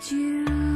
to